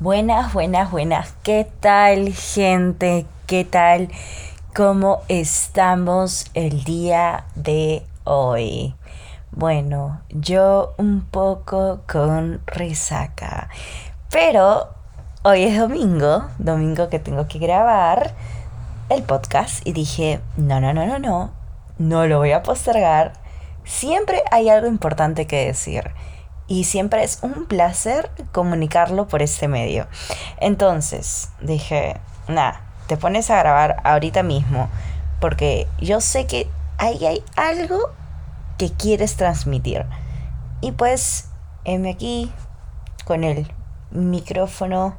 Buenas, buenas, buenas. ¿Qué tal, gente? ¿Qué tal? ¿Cómo estamos el día de hoy? Bueno, yo un poco con resaca. Pero hoy es domingo, domingo que tengo que grabar el podcast y dije, no, no, no, no, no, no lo voy a postergar. Siempre hay algo importante que decir y siempre es un placer comunicarlo por este medio. Entonces dije, nada, te pones a grabar ahorita mismo porque yo sé que ahí hay algo que quieres transmitir. Y pues, heme aquí con el micrófono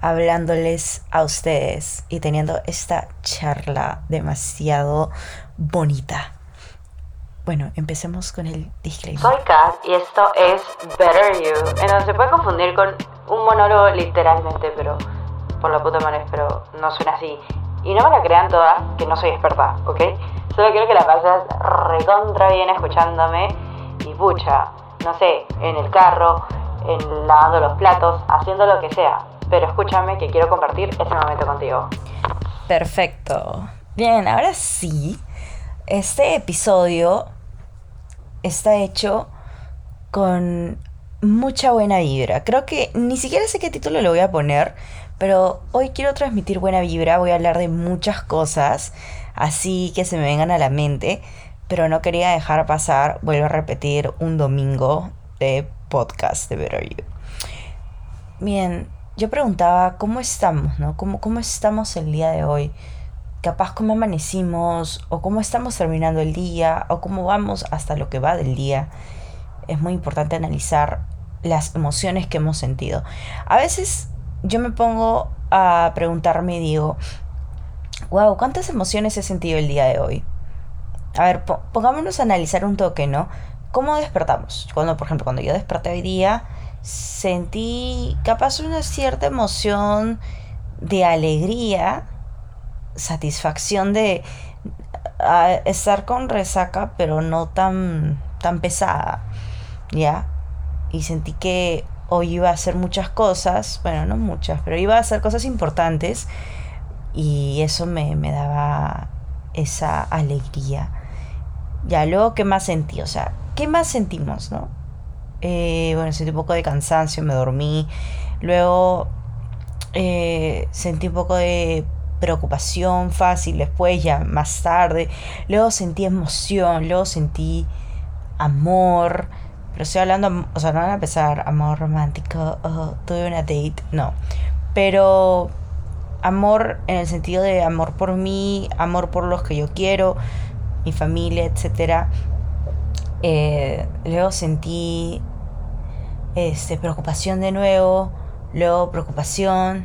hablándoles a ustedes y teniendo esta charla demasiado bonita. Bueno, empecemos con el disclaimer. Soy Kat y esto es Better You, en donde se puede confundir con un monólogo literalmente, pero por la puta madre, pero no suena así. Y no me la crean todas, que no soy experta, ¿ok? Solo quiero que la pases recontra bien escuchándome y pucha, no sé, en el carro, en lavando los platos, haciendo lo que sea. Pero escúchame que quiero compartir este momento contigo. Perfecto. Bien, ahora sí, este episodio está hecho con mucha buena vibra. Creo que ni siquiera sé qué título le voy a poner, pero hoy quiero transmitir buena vibra, voy a hablar de muchas cosas, así que se me vengan a la mente, pero no quería dejar pasar, vuelvo a repetir, un domingo de podcast de Better You. Bien, yo preguntaba cómo estamos, ¿no? ¿Cómo, cómo estamos el día de hoy? Capaz cómo amanecimos o cómo estamos terminando el día o cómo vamos hasta lo que va del día. Es muy importante analizar las emociones que hemos sentido. A veces yo me pongo a preguntarme y digo, wow, ¿cuántas emociones he sentido el día de hoy? A ver, pongámonos a analizar un toque, ¿no? ¿Cómo despertamos? Cuando, por ejemplo, cuando yo desperté hoy día, sentí capaz una cierta emoción de alegría satisfacción de estar con resaca, pero no tan, tan pesada, ¿ya? Y sentí que hoy iba a hacer muchas cosas, bueno, no muchas, pero iba a hacer cosas importantes y eso me, daba esa alegría. Ya, luego, ¿qué más sentí? O sea, ¿qué más sentimos, no? Eh, bueno, sentí un poco de cansancio, me dormí. Luego eh, sentí un poco de preocupación fácil, después ya más tarde, luego sentí emoción, luego sentí amor, pero estoy hablando, o sea, no van a empezar amor romántico, oh, tuve una date, no, pero amor en el sentido de amor por mí, amor por los que yo quiero, mi familia, etc. Eh, luego sentí este, preocupación de nuevo, luego preocupación,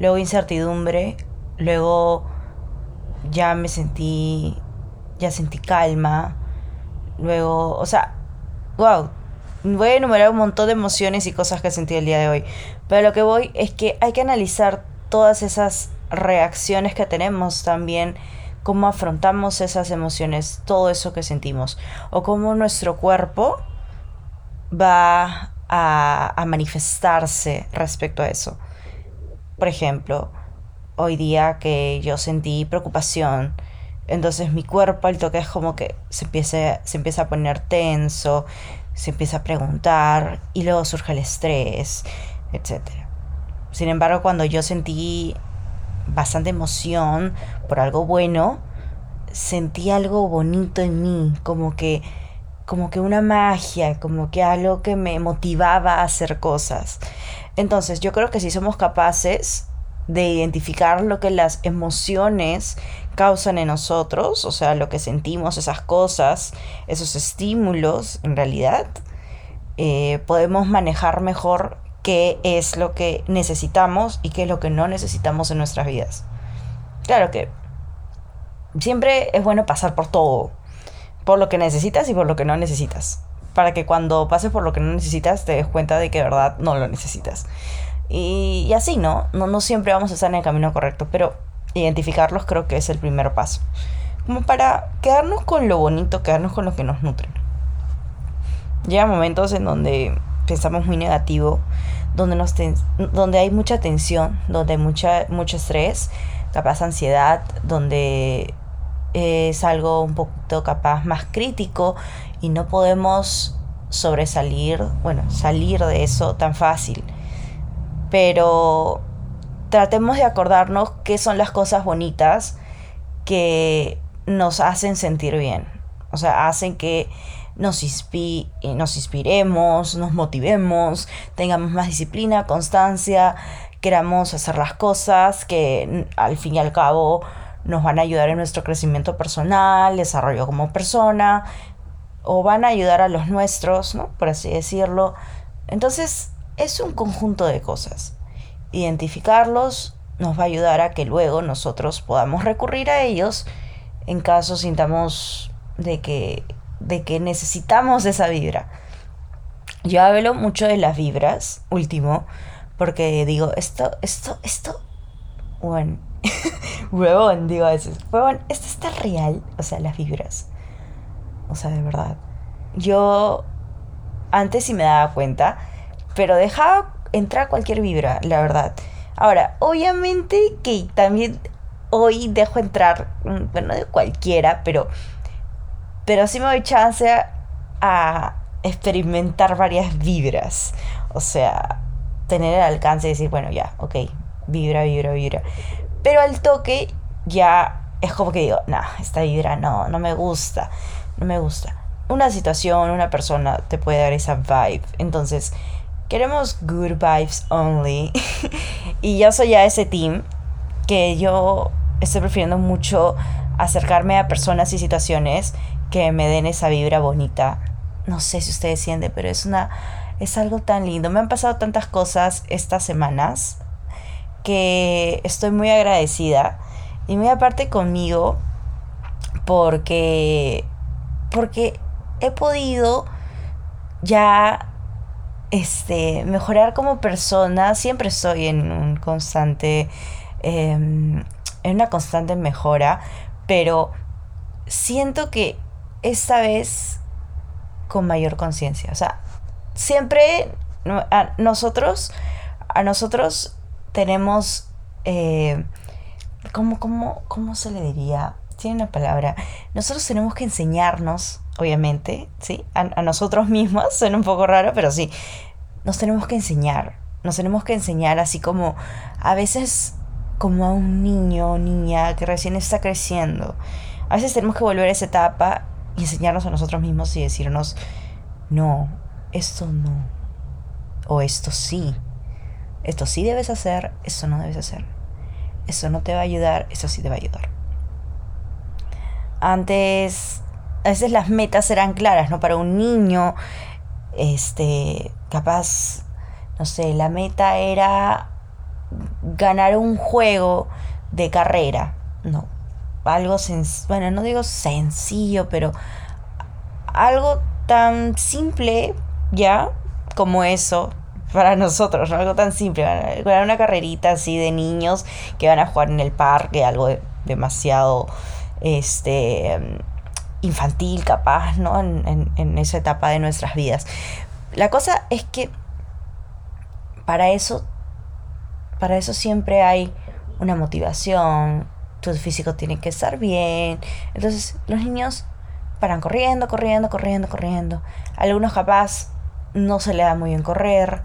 luego incertidumbre, Luego ya me sentí, ya sentí calma. Luego, o sea, wow, voy a enumerar un montón de emociones y cosas que sentí el día de hoy. Pero lo que voy es que hay que analizar todas esas reacciones que tenemos también, cómo afrontamos esas emociones, todo eso que sentimos, o cómo nuestro cuerpo va a, a manifestarse respecto a eso. Por ejemplo, hoy día que yo sentí preocupación. Entonces mi cuerpo al toque es como que se empieza, se empieza a poner tenso, se empieza a preguntar y luego surge el estrés, etc. Sin embargo, cuando yo sentí bastante emoción por algo bueno, sentí algo bonito en mí, como que como que una magia, como que algo que me motivaba a hacer cosas. Entonces, yo creo que si somos capaces de identificar lo que las emociones causan en nosotros, o sea, lo que sentimos, esas cosas, esos estímulos, en realidad, eh, podemos manejar mejor qué es lo que necesitamos y qué es lo que no necesitamos en nuestras vidas. Claro que siempre es bueno pasar por todo, por lo que necesitas y por lo que no necesitas, para que cuando pases por lo que no necesitas te des cuenta de que de verdad no lo necesitas. Y, así, ¿no? ¿no? No siempre vamos a estar en el camino correcto, pero identificarlos creo que es el primer paso. Como para quedarnos con lo bonito, quedarnos con lo que nos nutre. Llega momentos en donde pensamos muy negativo, donde, nos donde hay mucha tensión, donde hay mucha, mucho estrés, capaz ansiedad, donde es algo un poquito capaz más crítico y no podemos sobresalir, bueno, salir de eso tan fácil. Pero tratemos de acordarnos qué son las cosas bonitas que nos hacen sentir bien. O sea, hacen que nos, nos inspiremos, nos motivemos, tengamos más disciplina, constancia, queramos hacer las cosas que al fin y al cabo nos van a ayudar en nuestro crecimiento personal, desarrollo como persona, o van a ayudar a los nuestros, ¿no? Por así decirlo. Entonces, es un conjunto de cosas. Identificarlos nos va a ayudar a que luego nosotros podamos recurrir a ellos en caso sintamos de que, de que necesitamos esa vibra. Yo hablo mucho de las vibras, último, porque digo, esto, esto, esto, bueno, huevón, digo a veces, huevón, esto está real, o sea, las vibras. O sea, de verdad. Yo antes sí me daba cuenta, pero dejaba entrar cualquier vibra, la verdad. Ahora, obviamente que también hoy dejo entrar, mm, bueno, de cualquiera, pero, pero sí me doy chance a experimentar varias vibras. O sea, tener el alcance de decir, bueno, ya, ok, vibra, vibra, vibra. Pero al toque ya es como que digo, no, esta vibra no, no me gusta, no me gusta. Una situación, una persona te puede dar esa vibe. Entonces, queremos good vibes only. y yo soy ya ese team que yo estoy prefiriendo mucho acercarme a personas y situaciones que me den esa vibra bonita. No sé si ustedes sienten, pero es una es algo tan lindo. Me han pasado tantas cosas estas semanas que estoy muy agradecida y muy aparte conmigo porque porque he podido ya este mejorar como persona siempre estoy en un constante em, en una constante mejora pero siento que esta vez con mayor conciencia o sea siempre a nosotros a nosotros tenemos, eh, ¿cómo, cómo, cómo se le diría? Tiene una palabra. Nosotros tenemos que enseñarnos, obviamente, ¿sí? A, nosotros mismos, suena un poco raro, pero sí. Nos tenemos que enseñar. Nos tenemos que enseñar así como a veces como a un niño o niña que recién está creciendo. A veces tenemos que volver a esa etapa y enseñarnos a nosotros mismos y decirnos, no, esto no. O esto sí esto sí debes hacer, esto no debes hacer. Eso no te va a ayudar, eso sí te va a ayudar. Antes, a veces las metas eran claras, ¿no? Para un niño, este, capaz, no sé, la meta era ganar un juego de carrera, ¿no? Algo, bueno, no digo sencillo, pero algo tan simple, ¿ya? Como eso, para nosotros, ¿no? Algo tan simple, una carrerita así de niños que van a jugar en el parque, algo demasiado este infantil capaz, ¿no? En, esa etapa de nuestras vidas. La cosa es que para eso, para eso siempre hay una motivación, tu físico tiene que estar bien. Entonces los niños paran corriendo, corriendo, corriendo, corriendo. Algunos capaz no se le da muy bien correr.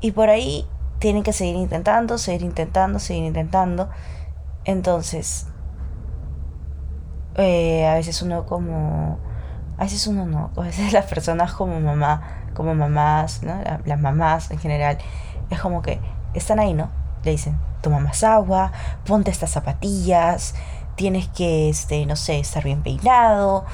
Y por ahí tienen que seguir intentando, seguir intentando, seguir intentando. Entonces, eh, a veces uno como... A veces uno no, a veces las personas como mamá, como mamás, ¿no? Las mamás en general, es como que están ahí, ¿no? Le dicen, toma más agua, ponte estas zapatillas, tienes que, este, no sé, estar bien peinado,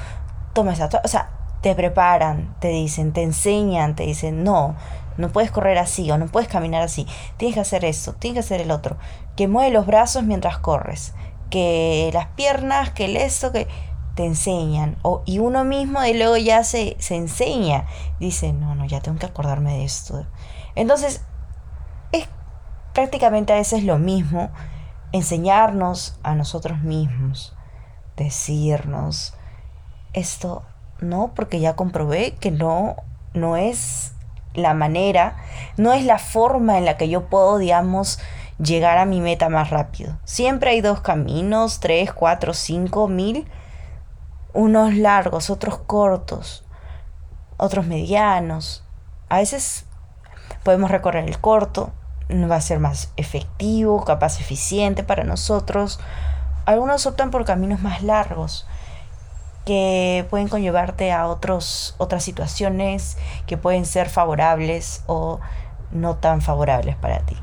toma esa... O sea, te preparan, te dicen, te enseñan, te dicen, no, no puedes correr así o no puedes caminar así, tienes que hacer esto, tienes que hacer el otro, que mueve los brazos mientras corres, que las piernas, que el esto, que te enseñan, o, y uno mismo y luego ya se, se enseña, dice, no, no, ya tengo que acordarme de esto. Entonces, es prácticamente a veces lo mismo enseñarnos a nosotros mismos, decirnos, esto no, porque ya comprobé que no, no es la manera, no es la forma en la que yo puedo, digamos, llegar a mi meta más rápido. Siempre hay dos caminos, tres, cuatro, cinco, mil, unos largos, otros cortos, otros medianos. A veces podemos recorrer el corto, va a ser más efectivo, capaz eficiente para nosotros. Algunos optan por caminos más largos que pueden conllevarte a otros, otras situaciones que pueden ser favorables o no tan favorables para ti.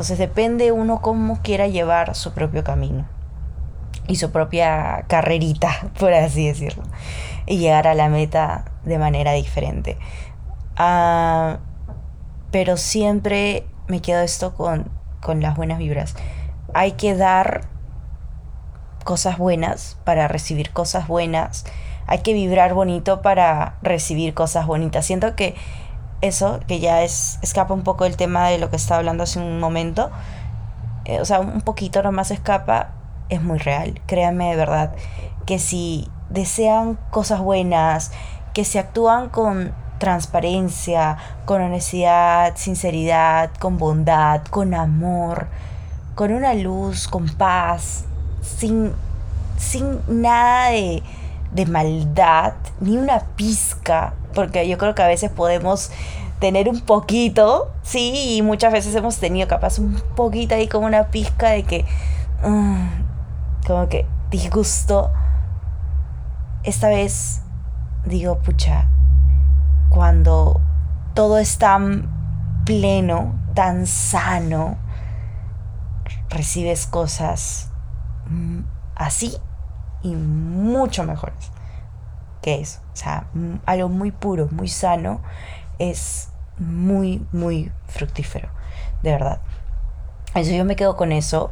Entonces depende uno cómo quiera llevar su propio camino y su propia carrerita, por así decirlo, y llegar a la meta de manera diferente. Ah, pero siempre me quedo esto con, con las buenas vibras. Hay que dar cosas buenas para recibir cosas buenas. Hay que vibrar bonito para recibir cosas bonitas. Siento que eso, que ya es, escapa un poco del tema de lo que estaba hablando hace un momento, eh, o sea, un poquito nomás escapa, es muy real. Créanme de verdad que si desean cosas buenas, que se actúan con transparencia, con honestidad, sinceridad, con bondad, con amor, con una luz, con paz, sin, sin nada de, de maldad, ni una pizca, porque yo creo que a veces podemos tener un poquito, sí, y muchas veces hemos tenido capaz un poquito ahí como una pizca de que, mm, como que disgusto. Esta vez digo, pucha, cuando todo es tan pleno, tan sano, recibes cosas mm, así y mucho mejores que eso. Sea, mm, algo muy puro, muy sano, es muy, muy fructífero, de verdad. Eso yo me quedo con eso.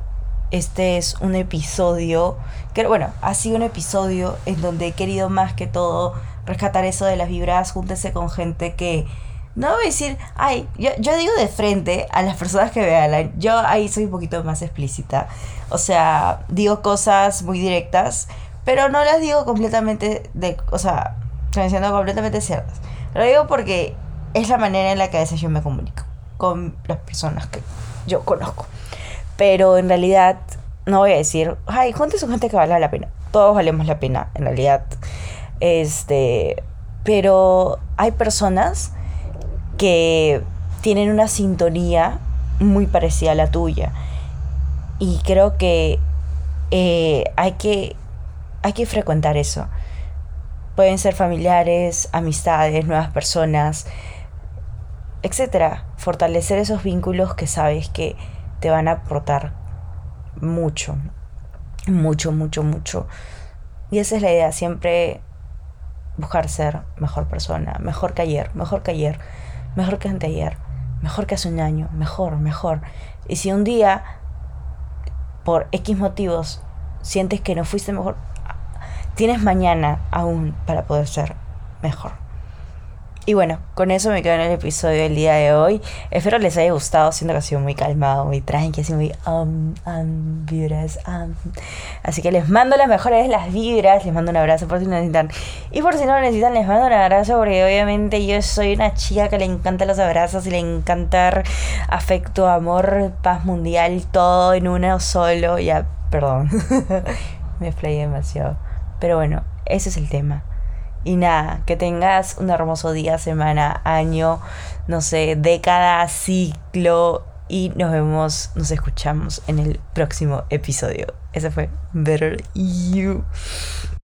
Este es un episodio que, bueno, ha sido un episodio en donde he querido más que todo rescatar eso de las vibras, júntese con gente que... No voy a decir, ay, yo, yo digo de frente a las personas que vean, yo ahí soy un poquito más explícita. O sea, digo cosas muy directas, pero no las digo completamente de, o sea, siendo completamente ciertas. Lo digo porque es la manera en la que a veces yo me comunico con las personas que yo conozco. Pero en realidad no voy a decir, ay, junte su gente que vale la pena. Todos valemos la pena, en realidad. Este, pero hay personas que tienen una sintonía muy parecida a la tuya. Y creo que eh, hay, que, hay que frecuentar eso. Pueden ser familiares, amistades, nuevas personas, etc. Fortalecer esos vínculos que sabes que te van a aportar mucho, mucho, mucho, mucho. Y esa es la idea, siempre buscar ser mejor persona, mejor que ayer, mejor que ayer, mejor que anteayer, mejor que hace un año, mejor, mejor. Y si un día, por X motivos, sientes que no fuiste mejor, tienes mañana aún para poder ser mejor. Y bueno, con eso me quedo en el episodio del día de hoy. Espero les haya gustado, siento que ha sido muy calmado, muy tranqui, así muy um, um, vibras. Um. Así que les mando las mejores las vibras, les mando un abrazo por si lo necesitan. Y por si no lo necesitan, les mando un abrazo porque obviamente yo soy una chica que le encanta los abrazos y le encanta afecto, amor, paz mundial, todo en uno solo. Ya, perdón, me flayé demasiado. Pero bueno, ese es el tema. Y nada, que tengas un hermoso día, semana, año, no sé, década, ciclo. Y nos vemos, nos escuchamos en el próximo episodio. Ese fue Better You.